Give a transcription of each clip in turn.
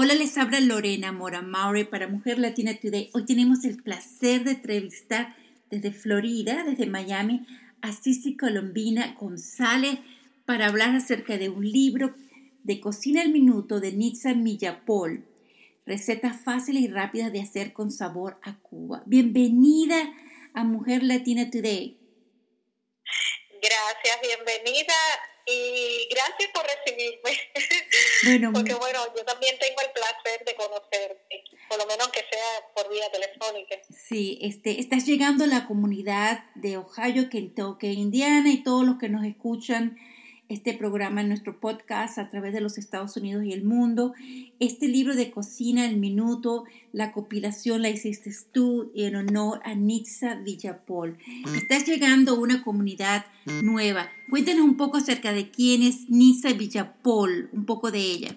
Hola, les habla Lorena Mora Maure para Mujer Latina Today. Hoy tenemos el placer de entrevistar desde Florida, desde Miami, a Cici Colombina González para hablar acerca de un libro de cocina al minuto de Nitza Millapol. Recetas fáciles y rápidas de hacer con sabor a Cuba. Bienvenida a Mujer Latina Today. Gracias, bienvenida y gracias por recibirme. Bueno, Porque bueno, yo también tengo el placer de conocerte, por lo menos que sea por vía telefónica. Sí, este, estás llegando a la comunidad de Ohio, Kentucky, Indiana y todos los que nos escuchan este programa en nuestro podcast a través de los Estados Unidos y el mundo. Este libro de Cocina el Minuto, la compilación la hiciste tú en honor a Nitza Villapol. Estás llegando a una comunidad nueva. Cuéntanos un poco acerca de quién es Nitza Villapol, un poco de ella.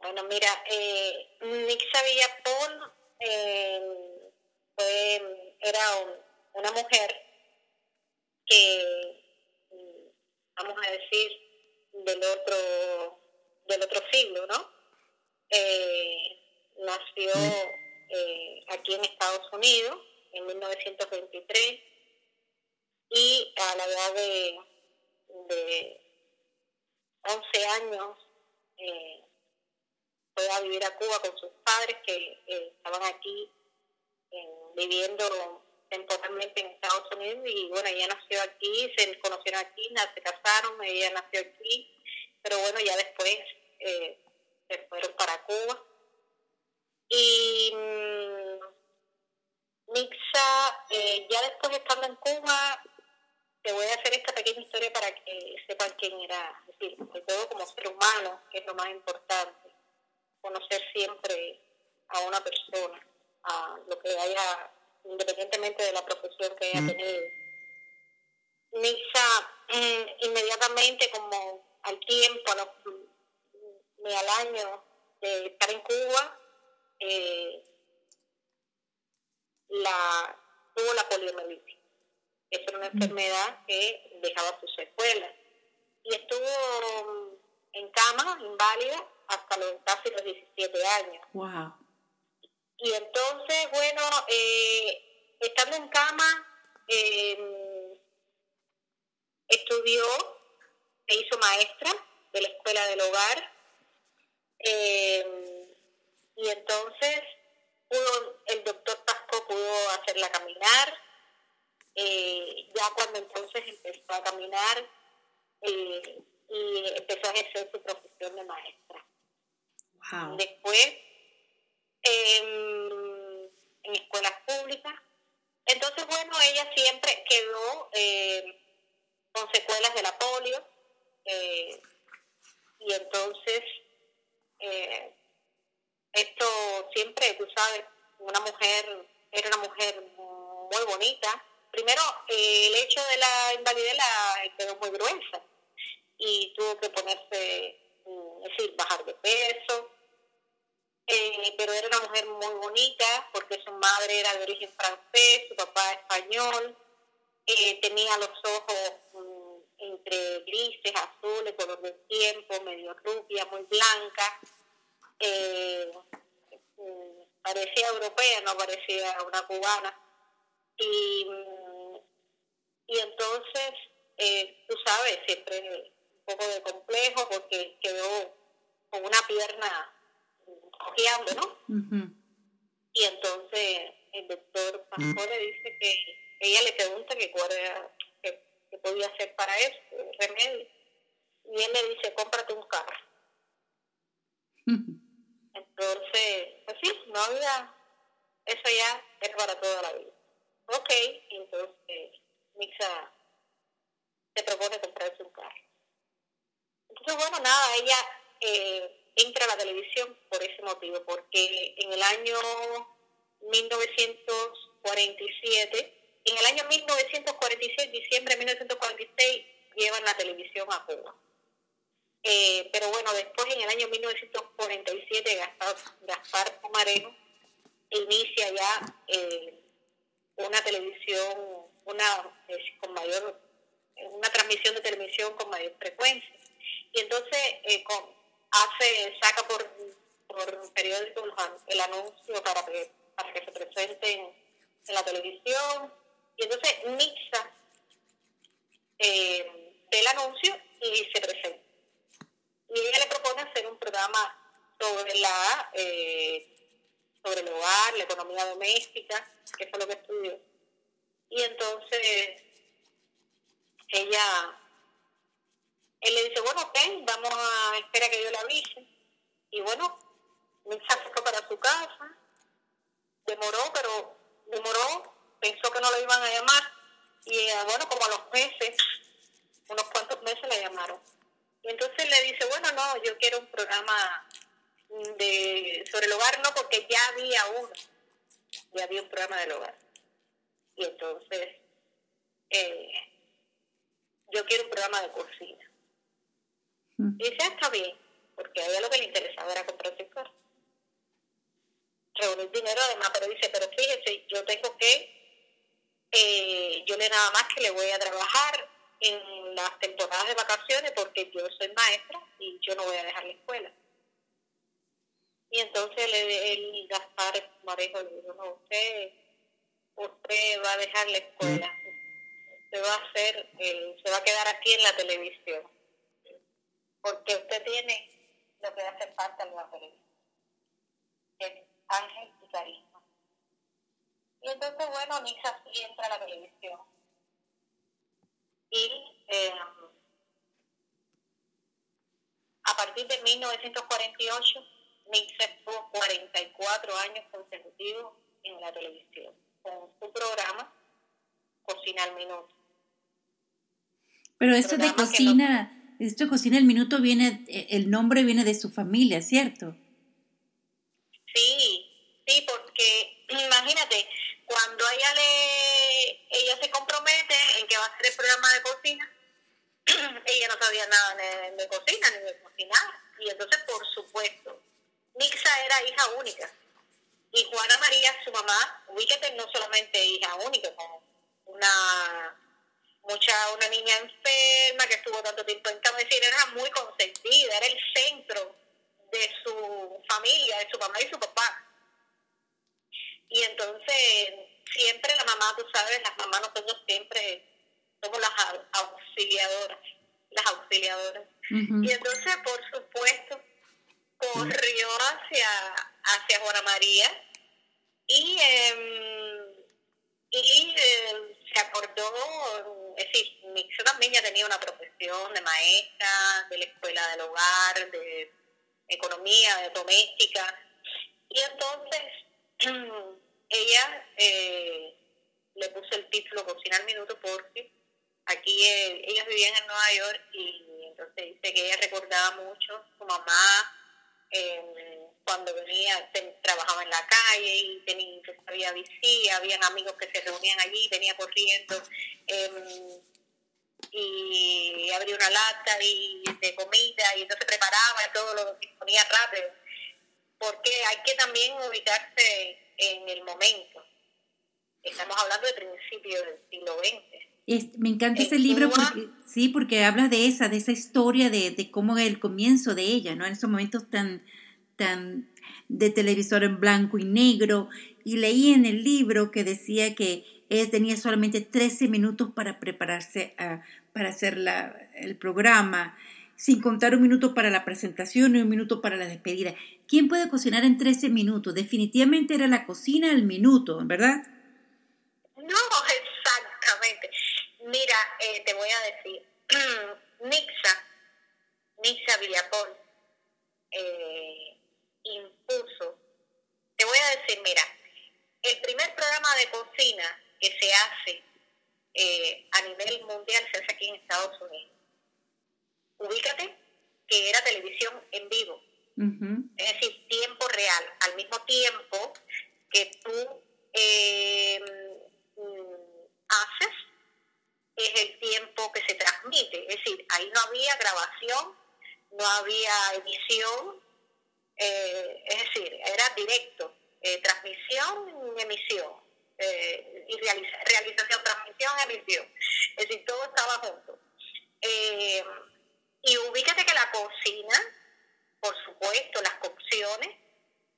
Bueno, mira, eh, Nitza Villapol eh, era una mujer que vamos a decir, del otro, del otro siglo, ¿no? Eh, nació eh, aquí en Estados Unidos en 1923 y a la edad de, de 11 años eh, fue a vivir a Cuba con sus padres que estaban aquí viviendo temporalmente en Estados Unidos y bueno, ella nació aquí, se conocieron aquí, se casaron, ella nació aquí, pero bueno, ya después eh, se fueron para Cuba. Y Mixa, eh, ya después estando en Cuba, te voy a hacer esta pequeña historia para que sepan quién era, es decir, sobre todo como ser humano, que es lo más importante, conocer siempre a una persona, a lo que haya independientemente de la profesión que haya tenido. Nisa, mm, inmediatamente, como al tiempo, ni al año de estar en Cuba, eh, la, tuvo la poliomielitis. Es una enfermedad que dejaba sus secuelas. Y estuvo en cama, inválida, hasta los, casi los 17 años. Wow. Y entonces, bueno, eh, estando en cama, em, estudió, se hizo maestra de la escuela del hogar. Em, y entonces pudo, el doctor Pasco pudo hacerla caminar. Eh, ya cuando entonces empezó a caminar eh, y empezó a ejercer su profesión de maestra. Después en, escuelas públicas. Entonces, bueno, ella siempre quedó eh, con secuelas de la polio eh, y entonces eh, esto siempre, tú sabes, una mujer, era una mujer muy bonita. Primero, el hecho de la invalidez la quedó muy gruesa y tuvo que ponerse, mm, es decir, bajar de peso, eh, pero era una mujer muy bonita porque su madre era de origen francés, su papá español, eh, tenía los ojos mm, entre grises, azules, color del tiempo, medio rubia, muy blanca. Eh, mm, parecía europea, no parecía una cubana. Y, mm, y entonces, tú sabes, siempre un poco de complejo porque quedó con una pierna cojeando, ¿no? Y entonces el doctor Pastor le dice que ella le pregunta que cuál era, que, podía hacer para eso, el remedio. Y él le dice, cómprate un carro. Entonces, pues sí, no había, eso ya es para toda la vida. Ok, entonces Mixa se propone comprarse un carro. Entonces, bueno, nada, ella eh, entra la televisión por ese motivo, porque en el año 1947, en el año 1946, diciembre de 1946, llevan la televisión a Cuba. Eh, pero bueno, después en el año 1947 Gaspar, Gaspar Pomarejo inicia ya eh, una televisión, una con mayor, una transmisión de televisión con mayor frecuencia. Y entonces, eh, con, hace, saca por, por periódico el anuncio para que, para que se presenten en la televisión. Y entonces Nixa eh, el anuncio y se presenta. Y ella le propone hacer un programa sobre la eh, sobre el hogar, la economía doméstica, que es lo que estudió. Y entonces ella, él le dice, bueno, ok, vamos a esperar que yo la avise. Y bueno, Nixa se fue para su casa, demoró, pero demoró, pensó que no lo iban a llamar. Y eh, bueno, como a los meses, unos cuantos meses la llamaron. Y entonces le dice, bueno, no, yo quiero un programa de sobre el hogar, no, porque ya había uno, ya había un programa del hogar. Y entonces, eh, yo quiero un programa de cocina. Y dice, está bien, porque a ella lo que le interesaba era comprarse carro. Reunir dinero además, pero dice, pero fíjese, yo tengo que, eh, yo le nada más que le voy a trabajar en las temporadas de vacaciones porque yo soy maestra y yo no voy a dejar la escuela. Y entonces le, el Gaspar Marejo le dijo, no, usted, usted va a dejar la escuela, usted va a hacer, se va a quedar aquí en la televisión, porque usted tiene lo que hace falta en la televisión, es ángel y carisma. Y entonces, bueno, Nisa sí entra a la televisión. Y eh, a partir de 1948, Nixa estuvo 44 años consecutivos en la televisión con su programa Cocina al Minuto. Pero esto de cocina, esto cocina al minuto viene, el nombre viene de su familia, ¿cierto? Sí, sí, porque imagínate, cuando ella le, ella se compromete en que va a hacer el programa de cocina, ella no sabía nada de, cocina ni de cocinar. Y entonces, por supuesto, Nixa era hija única. Y Juana María, su mamá, ubíquete, no solamente hija única, como una mucha una niña enferma que estuvo tanto tiempo en cama, es decir, era muy consentida, era el centro de su familia, de su mamá y su papá. Y entonces, siempre la mamá, tú sabes, las mamás nosotros siempre somos las auxiliadoras, las auxiliadoras. Y entonces, por supuesto, corrió hacia, hacia Juana María y, em, y em, se acordó, es decir, yo también ya tenía una profesión de maestra, de la escuela del hogar, de economía, de doméstica, y entonces ella eh, le puso el título Cocina al Minuto porque aquí eh, ellos vivían en Nueva York y entonces dice que ella recordaba mucho su mamá cuando venía, trabajaba en la calle y tenía, había visita, habían amigos que se reunían allí, venía corriendo em, y abría una lata y de comida y entonces preparaba y todo lo disponía rápido, porque hay que también ubicarse en el momento. Estamos hablando de principios del siglo XX. me encanta ese libro porque sí, porque habla de esa, de esa historia de, de cómo el comienzo de ella, ¿no? En esos momentos tan, de televisor en blanco y negro. Y leí en el libro que decía que él tenía solamente 13 minutos para prepararse para hacer la, el programa, sin contar un minuto para la presentación y un minuto para la despedida. ¿Quién puede cocinar en 13 minutos? Definitivamente era la cocina al minuto, ¿verdad? No, exactamente. Mira, eh, te voy a decir, Nixa, Nixa Villapol, eh, impuso, te voy a decir, mira, el primer programa de cocina que se hace eh, a nivel mundial se hace aquí en Estados Unidos. Ubícate que era televisión en vivo, es decir, tiempo real, al mismo tiempo que tú eh, haces, es el tiempo que se transmite. Es decir, ahí no había grabación, no había edición, eh, es decir, era directo, eh, transmisión y emisión, eh, y realización, transmisión, emisión. Es decir, todo estaba junto. y ubícate que la cocina, televisiones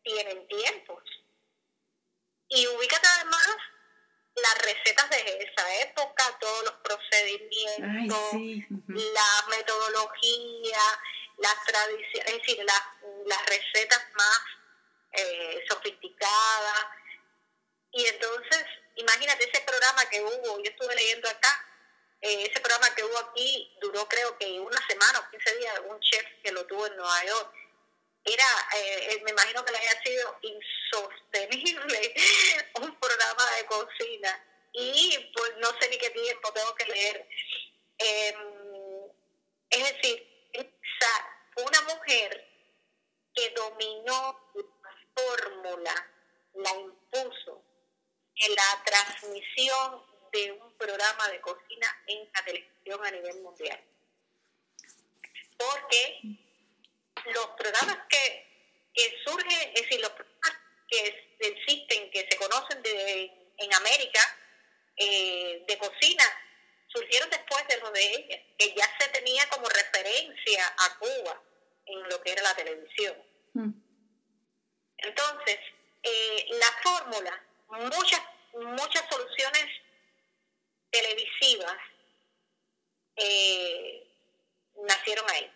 tienen tiempos. Y ubícate además las recetas de esa época, todos los procedimientos, la metodología, las tradiciones, es decir, las, las recetas más eh, sofisticadas. Y entonces, imagínate ese programa que hubo, yo estuve leyendo acá, eh, ese programa que hubo aquí duró creo que una semana o 15 días, un chef que lo tuvo en Nueva York. Era, eh, me imagino que le haya sido insostenible un programa de cocina. Y pues no sé ni qué tiempo tengo que leer. Em, es decir, una mujer que dominó la fórmula, la impuso en la transmisión de un programa de cocina en la televisión a nivel mundial. Porque los programas que, surgen, es decir, los programas que existen, que se conocen de, en América, eh, de cocina, surgieron después de lo de ella, que ya se tenía como referencia a Cuba en lo que era la televisión. Mm. Entonces, eh, la fórmula, muchas, muchas soluciones televisivas eh, nacieron ahí.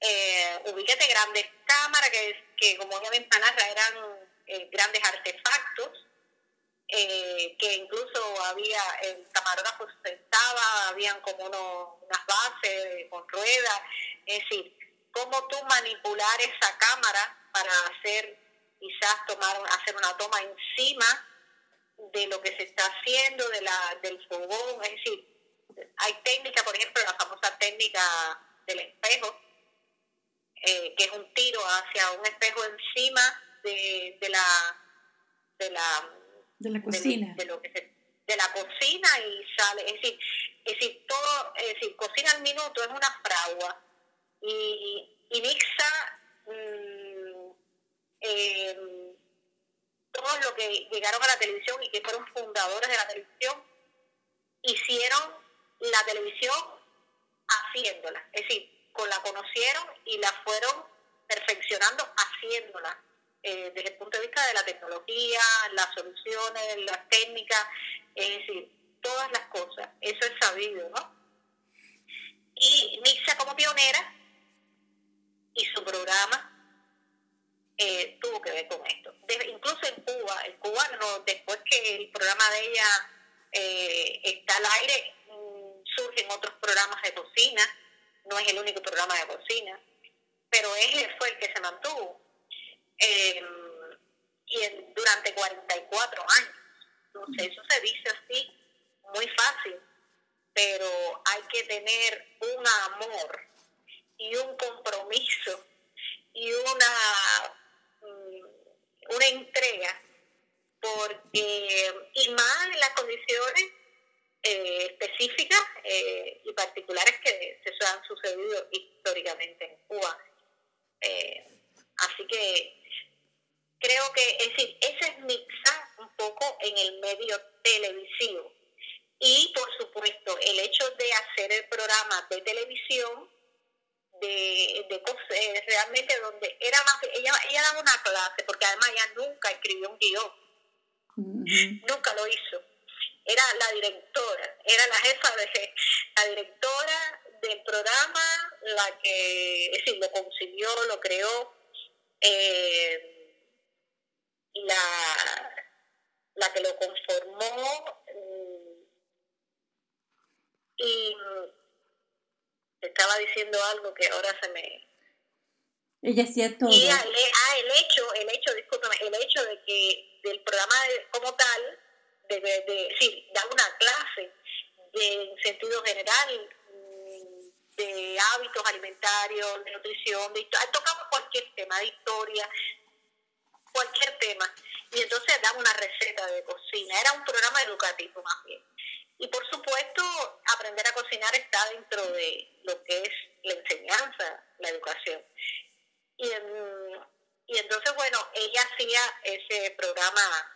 Eh, ubíquete grandes cámaras que, como ya mencionaba eran eh, grandes artefactos eh, que incluso había el camarógrafo sentaba, habían como unas bases con ruedas, es decir, cómo tú manipular esa cámara para hacer quizás tomar hacer una toma encima de lo que se está haciendo, de la, del fogón, es decir, hay técnica, por ejemplo, la famosa técnica del espejo, eh, que es un tiro hacia un espejo encima de, de la de la de la cocina. de, lo que de la cocina y sale. Es decir es decir todo es decir cocina al minuto es una fragua y, y mixa mm, eh, todos los que llegaron a la televisión y que fueron fundadores de la televisión, hicieron la televisión haciéndola. Es decir, con la conocieron y la fueron perfeccionando haciéndola. Eh, desde el punto de vista de la tecnología, las soluciones, las técnicas, es decir, todas las cosas. Eso es sabido, ¿no? Y Nixa como pionera y su programa eh, tuvo que ver con esto. incluso en Cuba, en Cuba no, después que el programa de ella eh, está al aire, mm, surgen otros programas de cocina, no es el único programa de cocina, pero él fue el que se mantuvo. Eh, y durante 44 años. Entonces, eso se dice así, muy fácil, pero hay que tener un amor y un compromiso y una Mm, una entrega, porque, y más en las condiciones eh, específicas eh, y particulares que se han sucedido históricamente en Cuba. Eh, así que creo que, es decir, ese es mixar un poco en el medio televisivo. Y por supuesto, el hecho de hacer el programa de televisión de, de cosas, realmente donde era más, ella, ella daba una clase, porque además ella nunca escribió un guion, nunca lo hizo. Era la directora, era la jefa de la directora del programa, la que, es decir, lo concibió, lo creó, eh, la, la que lo conformó mm, y estaba diciendo algo que ahora se me... Ella hacía todo. Y ah, el hecho, el hecho, discúlpame, el hecho de que del programa como tal, de, de, sí, da una clase de, en sentido general mm, de hábitos alimentarios, de nutrición, de tocamos cualquier tema, de historia, cualquier tema. Y entonces daba una receta de cocina. Era un programa educativo más bien. Y por supuesto, aprender a cocinar está dentro de lo que es la enseñanza, la educación. Y, y entonces, bueno, ella hacía ese programa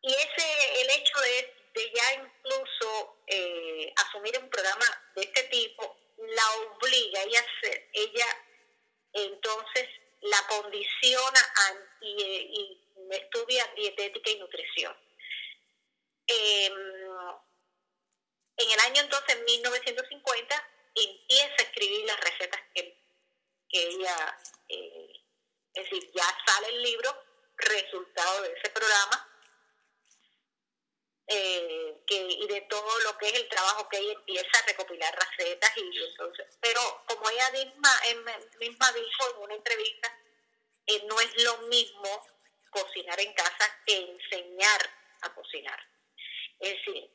y ese el hecho de, de ya incluso eh, asumir un programa de este tipo la obliga, ella, ella entonces la condiciona y, y, estudia dietética y nutrición. Em, en el año entonces, 1950, empieza a escribir las recetas que, ella, eh, es decir, ya sale el libro, resultado de ese programa, eh, que, y de todo lo que es el trabajo que ella empieza a recopilar recetas y entonces, pero como ella misma, misma dijo en una entrevista, eh, no es lo mismo cocinar en casa que enseñar a cocinar. Es decir,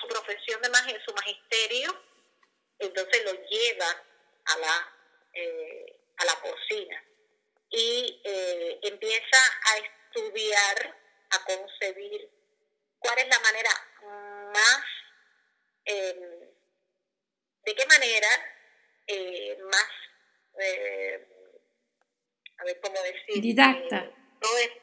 su profesión de magia, su magisterio, entonces lo lleva a la, eh, a la cocina y empieza a estudiar, a concebir cuál es la manera más, em, de qué manera eh, más, eh, a ver cómo decir, didacta. Eh,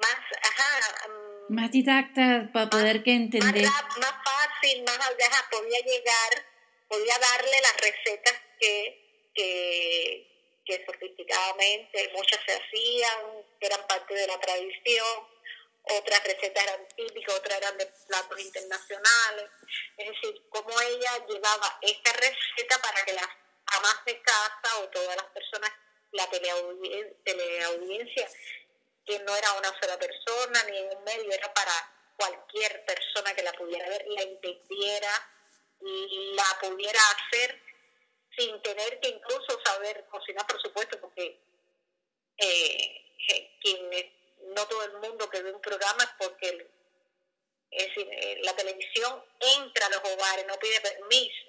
más, ajá, mm, más didacta para poder que entender. Más, fácil, más ajá, podía llegar, podía darle las recetas que, que, que sofisticadamente muchas se hacían, que eran parte de la tradición otras recetas eran típicas, otras eran de platos internacionales. Es decir, cómo ella llevaba esta receta para que las amas de casa o todas las personas, la teleaudiencia, que no era una sola persona ni en un medio, era para cualquier persona que la pudiera ver, la entendiera y la pudiera hacer sin tener que incluso saber cocinar, por supuesto, porque eh, quienes no todo el mundo que ve un programa es porque eh, la televisión entra a los hogares, no pide permiso.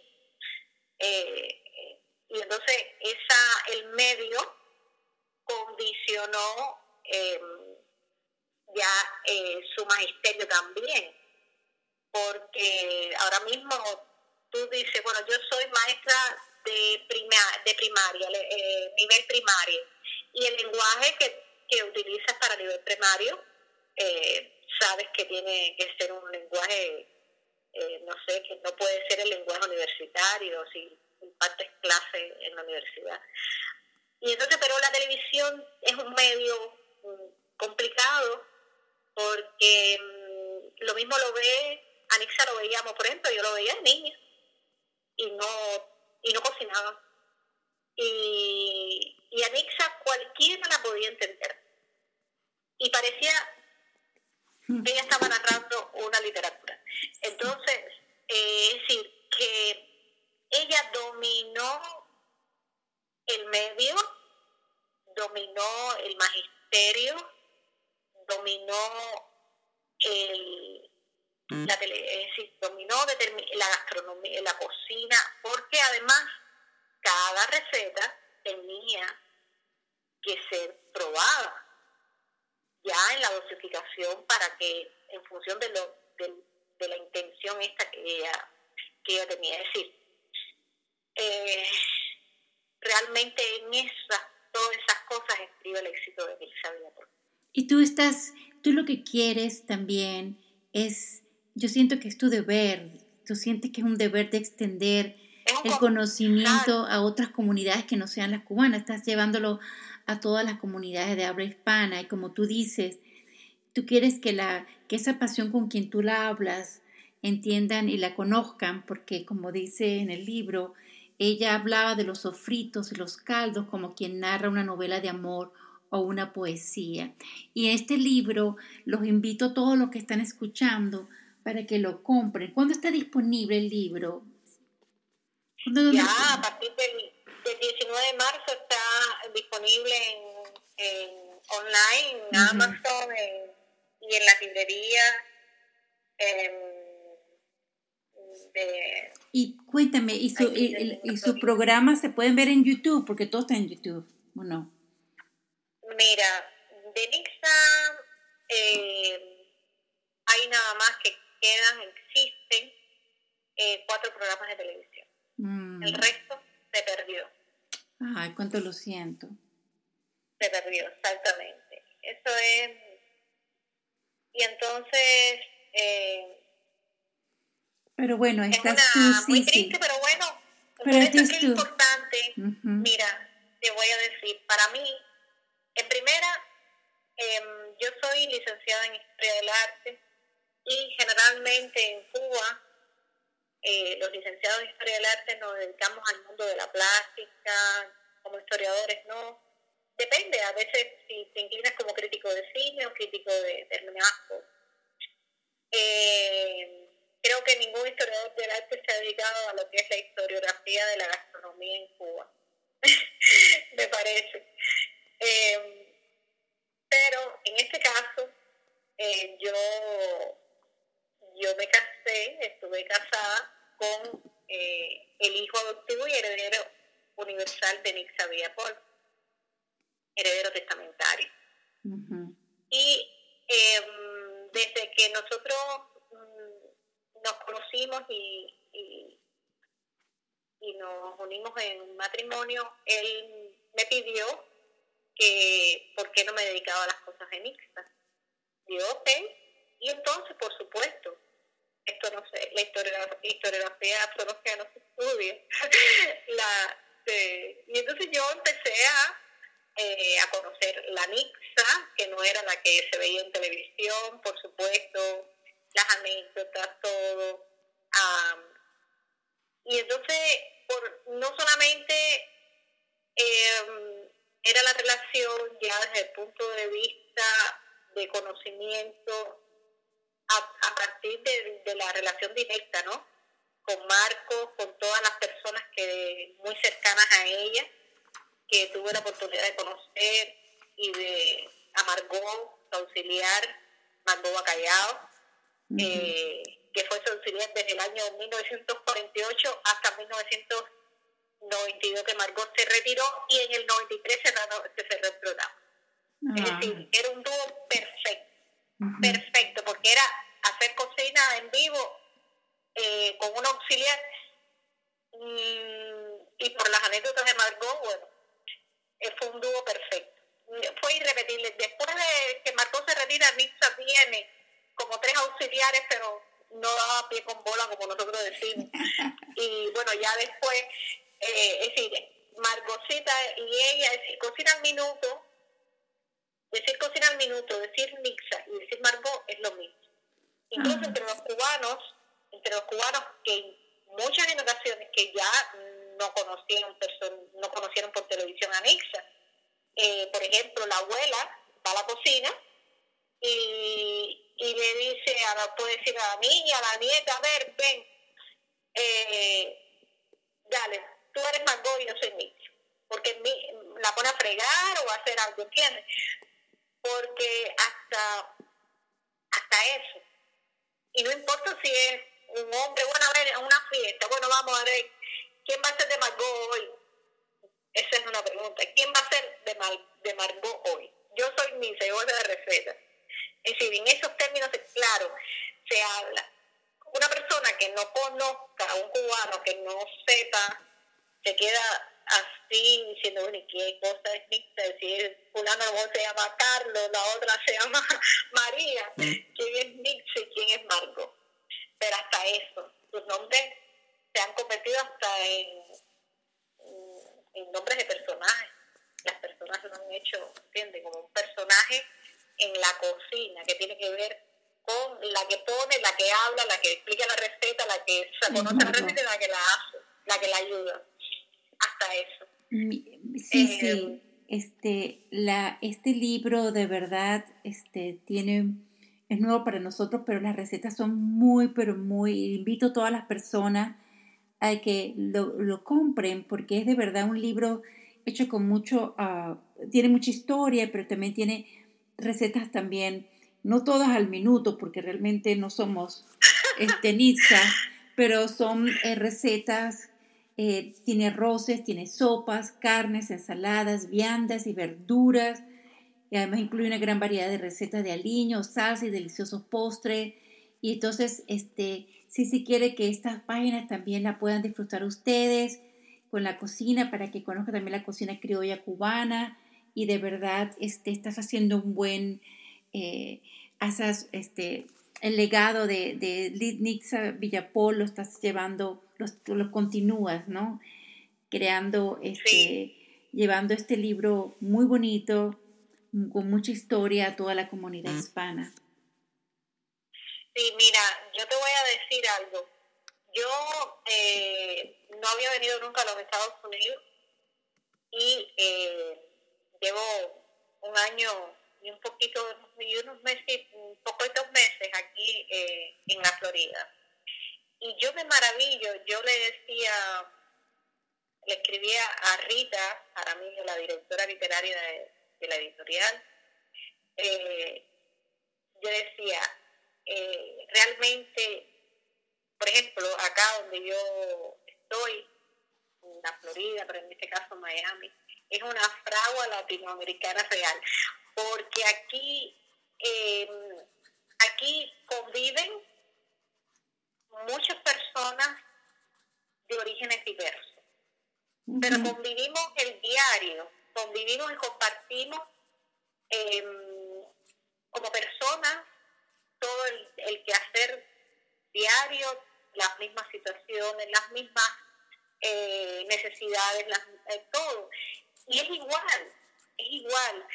Eh, eh, y entonces esa el medio condicionó em, ya su magisterio también, porque ahora mismo tú dices, bueno, yo soy maestra de, de primaria, nivel primario, y el lenguaje que que utilizas para nivel primario, eh, sabes que tiene que ser un lenguaje, eh, no sé, que no puede ser el lenguaje universitario si impartes clase en la universidad. Y entonces, pero la televisión es un medio mm, complicado porque mm, lo mismo lo ve, Anixa lo veíamos, por ejemplo, yo lo veía de niña y no, y no cocinaba. Y, y Anixa cualquiera la podía entender y parecía mm. ella estaba narrando una literatura. Entonces, eh, es decir, que ella dominó el medio, dominó el magisterio, dominó el, mm. la tele, es decir, dominó la gastronomía, la cocina, porque además cada receta tenía que ser probada ya en la dosificación para que en función de lo de, la intención esta que ella que ella tenía es decir eh, realmente en esas todas esas cosas escribe el éxito de Elisa y tú estás tú lo que quieres también es yo siento que es tu deber tú sientes que es un deber de extender el conocimiento a otras comunidades que no sean las cubanas estás llevándolo a todas las comunidades de habla hispana y como tú dices, tú quieres que, la, que esa pasión con quien tú la hablas entiendan y la conozcan, porque como dice en el libro, ella hablaba de los sofritos y los caldos como quien narra una novela de amor o una poesía. Y en este libro los invito a todos los que están escuchando para que lo compren. ¿Cuándo está disponible el libro? Ya, a partir del el 19 de marzo está disponible en, online, en Amazon y en la librería. y cuéntame, ¿y su, y, su programa se pueden ver en YouTube? Porque todo está en YouTube, ¿o no? Mira, de Nixa eh, hay nada más que quedan, existen eh, cuatro programas de televisión. Mm. El resto se perdió. Ay, cuánto lo siento. Se perdió, exactamente. Eso es. Y entonces. Eh, pero bueno, estás es tú, sí, muy triste, pero bueno. Pero es, es importante. Mira, te voy a decir, para mí, en primera, em, yo soy licenciada en Historia del Arte y generalmente en Cuba eh, los licenciados en Historia del Arte nos dedicamos al mundo de la plástica, como historiadores no. Depende, a veces si te inclinas como crítico de cine o crítico de, de eh, creo que ningún historiador del arte se ha dedicado a lo que es la historiografía de la gastronomía en Cuba. Me parece. Eh, pero en este caso, eh, yo, yo me casé, estuve casada con eh, el hijo adoptivo y heredero universal de Nixa Paul, heredero testamentario. Y em, desde que nosotros mm, nos conocimos y, y, nos unimos en matrimonio, él me pidió que por qué no me dedicaba a las cosas de Nixa. Yo, ok, y entonces, por supuesto, esto no sé, la historiografía, historiografía arqueológica no se estudia. la, y entonces yo empecé a, eh, a conocer la Nixa, que no era la que se veía en televisión, por supuesto, las anécdotas, todo. y entonces, por, no solamente em, era la relación ya desde el punto de vista de conocimiento a, partir de, la relación directa, ¿no? Con Marco, con todas las personas que muy cercanas a ella, que tuve la oportunidad de conocer y de a Margot, su auxiliar, Margot Bacallao, eh, que fue su auxiliar desde el año 1948 hasta 1992 que Margot se retiró y en el 93 se, se cerró el programa. Es ah. decir, era un dúo perfecto perfecto, porque era hacer cocina en vivo eh, con un auxiliar mm, y por las anécdotas de Margot, bueno, eh, fue un dúo perfecto. Fue irrepetible. Después de que Margot se retira, Nixa viene como tres auxiliares, pero no daba pie con bola, como nosotros decimos. Y bueno, ya después, eh, es decir, Margotcita y ella, es decir, cocina al minuto, Decir cocina al minuto, decir mixa y decir Margot es lo mismo. Incluso entre los cubanos, entre los cubanos que muchas generaciones que ya no conocieron no conocieron por televisión a Mixa. Eh, por ejemplo, la abuela va a la cocina y, y le dice, a la, puede decir a la niña, a la nieta, a ver, ven, eh, dale, tú eres Margot y yo soy Mixa. Porque la pone a fregar o a hacer algo, ¿entiendes? porque hasta, hasta eso, y no importa si es un hombre, bueno, a ver, una fiesta, bueno, vamos a ver, ¿quién va a ser de Margot hoy? Esa es una pregunta. ¿Quién va a ser de, Mar, de Margot hoy? Yo soy mi señora de receta. Es decir, en esos términos, claro, se habla. Una persona que no conozca, un cubano que no sepa, se queda así diciendo, bueno, ¿qué cosa es mixta? Decir, fulano se llama Carlos, la otra se llama María. ¿Quién es Nietzsche y quién es Marco? Pero hasta eso, sus nombres se han convertido hasta en, en nombres de personajes. Las personas lo han hecho, ¿entiendes? Como un personaje en la cocina que tiene que ver con la que pone, la que habla, la que explica la receta, la que se conoce la receta y la que la hace, la que la ayuda eso. Sí, sí. Eh, este, la, este libro de verdad este, tiene, es nuevo para nosotros, pero las recetas son muy, pero muy, invito a todas las personas a que lo, compren porque es de verdad un libro hecho con mucho, ah, tiene mucha historia, pero también tiene recetas también, no todas al minuto, porque realmente no somos este, pero son eh, recetas eh, tiene arroces, tiene sopas, carnes, ensaladas, viandas y verduras. Y además incluye una gran variedad de recetas de aliños, salsa y deliciosos postres. Y entonces, este, si se quiere que estas páginas también la puedan disfrutar ustedes con la cocina para que conozcan también la cocina criolla cubana y de verdad este, estás haciendo un buen, eh, este, el legado de, de Nixa Villapol lo estás llevando los, los continúas, ¿no? Creando este, llevando este libro muy bonito, con mucha historia a toda la comunidad hispana. Sí, mira, yo te voy a decir algo. Yo eh, no había venido nunca a los Estados Unidos y eh, llevo un año y un poquito, y unos meses, un poquitos meses aquí eh, en la Florida. Y yo me maravillo, yo le decía, le escribía a Rita mí la directora literaria de, la editorial, eh, yo decía, eh, realmente, por ejemplo, acá donde yo estoy, en la Florida, pero en este caso Miami, es una fragua latinoamericana real, porque aquí, em, aquí conviven muchas personas de orígenes diversos, pero convivimos el diario, convivimos y compartimos em, como personas todo el, el quehacer diario, las mismas situaciones, las mismas eh, necesidades, las, eh, todo. Y es igual, es igual.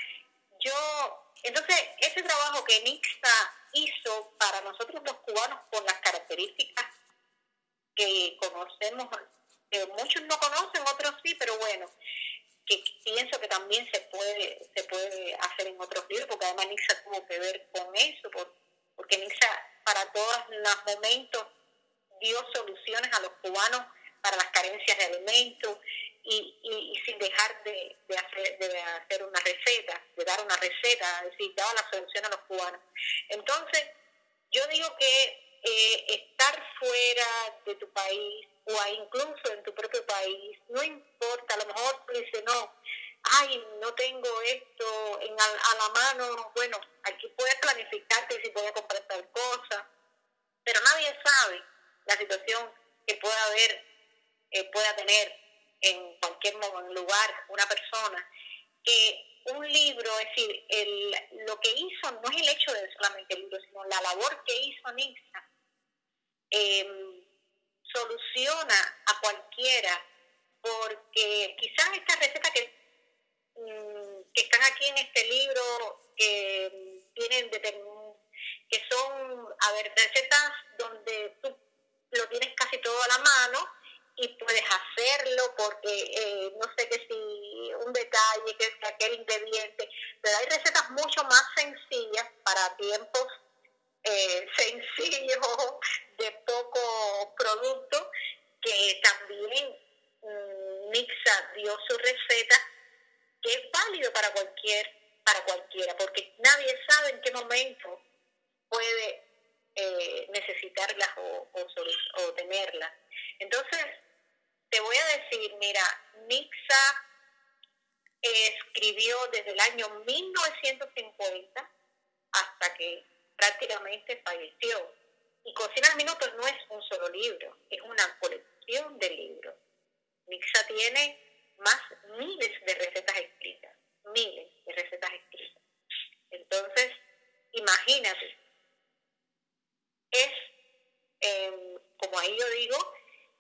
Yo, entonces, ese trabajo que Nixa hizo para nosotros los cubanos con las características que conocemos, que muchos no conocen, otros sí, pero bueno, que pienso que también se puede se puede hacer en otros libros, porque además Nixa tuvo que ver con eso, porque Nixa para todos los momentos dio soluciones a los cubanos para las carencias de alimentos y, y, sin dejar de, de, hacer, de hacer una receta, de dar una receta, es decir, daba la solución a los cubanos. Entonces, yo digo que eh, estar fuera de tu país o incluso en tu propio país, no importa, a lo mejor tú no, ay, no tengo esto en, a, a la mano, bueno, aquí puedes planificarte si puedes comprar tal cosa, pero nadie sabe la situación que pueda haber, eh, pueda tener en cualquier lugar una persona, que un libro, es decir, el, lo que hizo no es el hecho de solamente el libro, sino la labor que hizo Nixa, em, soluciona a cualquiera, porque quizás estas recetas que, mm, que están aquí en este libro, que tienen que son, a ver, recetas donde tú lo tienes casi todo a la mano, y puedes hacerlo porque eh, no sé qué si un detalle, que es aquel ingrediente, pero hay recetas mucho más sencillas para tiempos eh, sencillos, de poco producto, que también mm, Mixa dio su receta, que es válido para cualquier para cualquiera, porque nadie sabe en qué momento puede eh, necesitarlas o, o, o tenerlas. Entonces, te voy a decir, mira, Nixa escribió desde el año 1950 hasta que prácticamente falleció. Y Cocina al Minuto no es un solo libro, es una colección de libros. Nixa tiene más miles de recetas escritas, miles de recetas escritas. Entonces, imagínate, es, em, como ahí yo digo,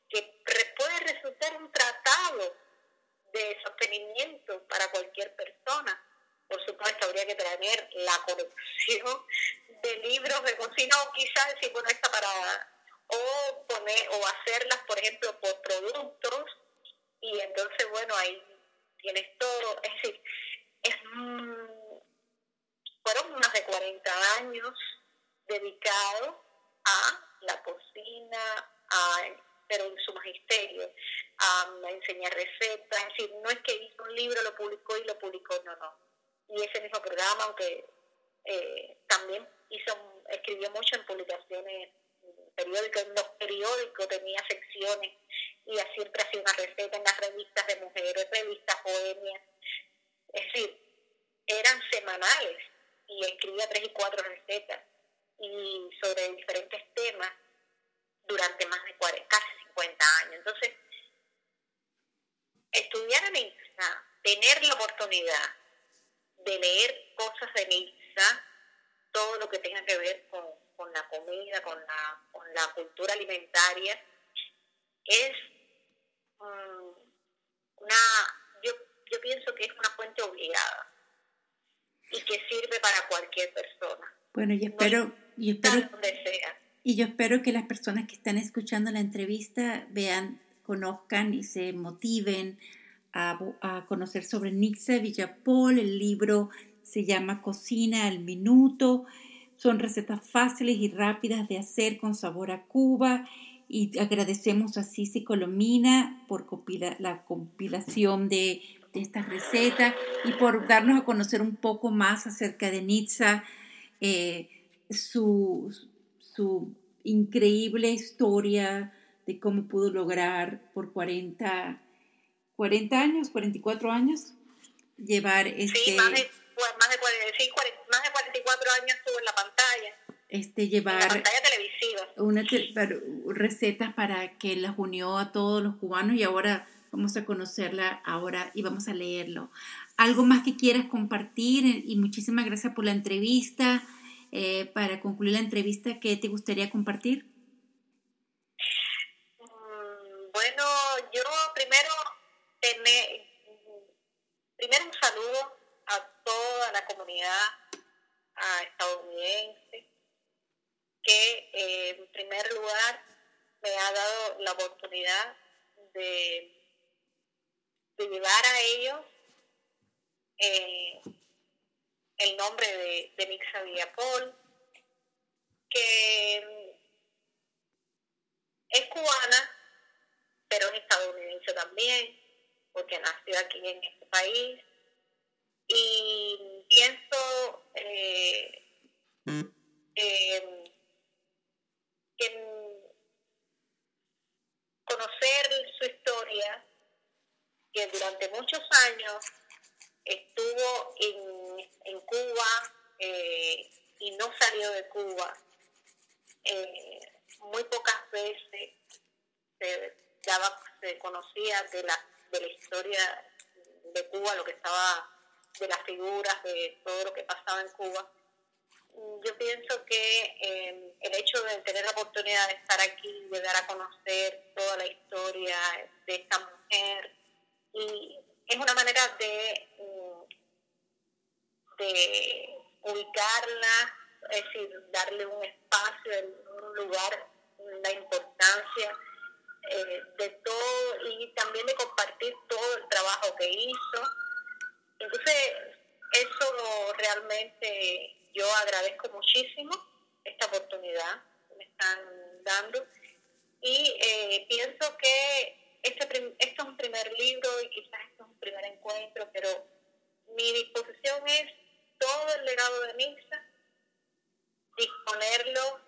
que puede resultar un tratado de sostenimiento para cualquier persona. Por supuesto, habría que tener la colección de libros de cocina o quizás decir, bueno, esta para o hacerlas, por ejemplo, por productos y entonces, bueno, ahí tienes todo. Es decir, es, mm, fueron más de 40 años dedicados a la cocina, a pero en su magisterio, a enseñar recetas, es decir, no es que hizo un libro, lo publicó y lo publicó, no, no. Y ese mismo programa, aunque eh, también hizo, escribió mucho en publicaciones periódicos, en los periódicos tenía secciones y siempre hacía una receta en las revistas de mujeres, revistas bohemias, es decir, eran semanales y escribía tres y cuatro recetas y sobre diferentes temas durante más de 40, casi 50 años. Entonces, estudiar a Nitsa, tener la oportunidad de leer cosas de Nitsa, todo lo que tenga que ver con, la comida, con la, con la cultura alimentaria, es mm, una, yo, yo pienso que es una fuente obligada y que sirve para cualquier persona. Bueno, y espero, y espero, y yo espero que las personas que están escuchando la entrevista vean, conozcan y se motiven a, a conocer sobre Nixa Villapol. El libro se llama Cocina al Minuto. Son recetas fáciles y rápidas de hacer con sabor a Cuba y agradecemos a Cici Colomina por la compilación de, estas recetas y por darnos a conocer un poco más acerca de Nitza, eh, su, su increíble historia de cómo pudo lograr por 40, 40 años, 44 años, llevar este... Sí, más de, más de, más de 44 años estuvo en la pantalla este, llevar pantalla televisiva. Una recetas para que las unió a todos los cubanos y ahora vamos a conocerla ahora y vamos a leerlo. ¿Algo más que quieras compartir? Y muchísimas gracias por la entrevista. Eh, para concluir la entrevista, ¿qué te gustaría compartir? Mm, bueno, yo primero, tener, primero un saludo a toda la comunidad estadounidense, que eh, en primer lugar me ha dado la oportunidad de, llevar a ellos eh, el nombre de, de Mixa Villapol, que es cubana, pero es estadounidense también, porque nació aquí en este país. Y pienso eh, que conocer su historia, que durante muchos años estuvo en, en Cuba eh, y no salió de Cuba. Eh, muy pocas veces se, daba, se conocía de la, de la historia de Cuba, lo que estaba, de las figuras, de todo lo que pasaba en Cuba yo pienso que em, el hecho de tener la oportunidad de estar aquí, de dar a conocer toda la historia de esta mujer, y es una manera de, mm, de ubicarla, es decir, darle un espacio, un lugar, la importancia eh, de todo y también de compartir todo el trabajo que hizo. Entonces, eso realmente yo agradezco muchísimo esta oportunidad que me están dando. Y eh, pienso que este, este, es un primer libro y quizás este es un primer encuentro, pero mi disposición es todo el legado de Nixa, disponerlo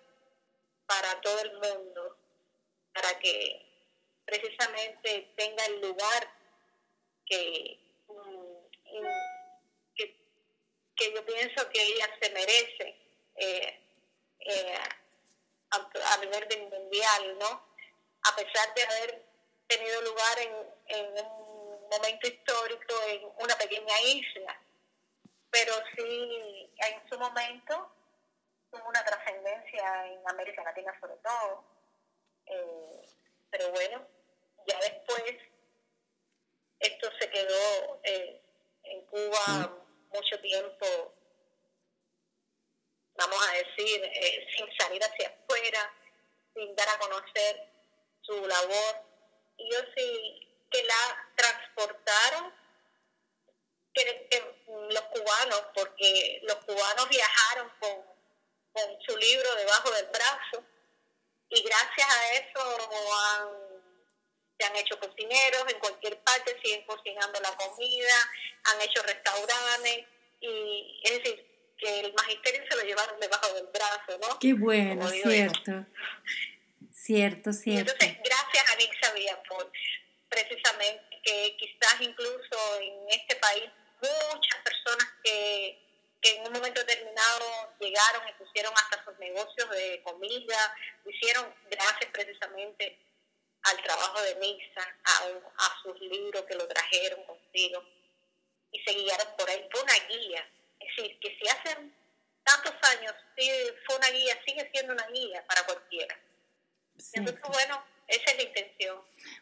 para todo el mundo, para que precisamente tenga el lugar que que yo pienso que ella se merece eh, eh, a, nivel mundial, ¿no? A pesar de haber tenido lugar en, un momento histórico en una pequeña isla, pero sí en su momento tuvo una trascendencia en América Latina sobre todo. Eh, pero bueno, ya después esto se quedó en Cuba mucho tiempo, vamos a decir, eh, sin salir hacia afuera, sin dar a conocer su labor. Y yo sí que la transportaron, que, los cubanos, porque los cubanos viajaron con, con su libro debajo del brazo y gracias a eso han se han hecho cocineros en cualquier parte, siguen cocinando la comida, han hecho restaurantes y es decir, que el magisterio se lo llevaron debajo del brazo, ¿no? Qué bueno, cierto. Cierto, cierto. entonces, gracias a Nixa Villapol, precisamente, que quizás incluso en este país muchas personas que, que en un momento determinado llegaron y pusieron hasta sus negocios de comida, hicieron gracias precisamente al trabajo de Misa, a, a sus libros que lo trajeron consigo y se guiaron por ahí. Fue una guía. Es decir, que si hacen tantos años, sí, fue una guía, sigue siendo una guía para cualquiera. Entonces, bueno, esa es la intención.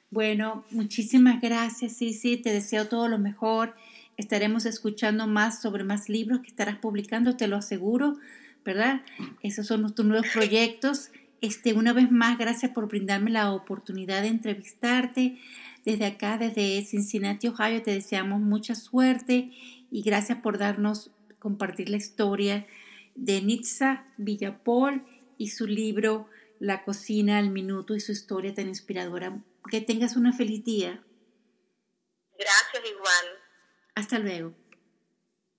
Bueno, muchísimas gracias, sí, sí, te deseo todo lo mejor. Estaremos escuchando más sobre más libros que estarás publicando, te lo aseguro, ¿verdad? Esos son tus nuevos proyectos. Este, una vez más, gracias por brindarme la oportunidad de entrevistarte. Desde acá, desde Cincinnati, Ohio, te deseamos mucha suerte y gracias por darnos, compartir la historia de Nitza Villapol y su libro La cocina al minuto y su historia tan inspiradora. Que tengas una feliz día. Gracias igual. Hasta luego.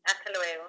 Hasta luego.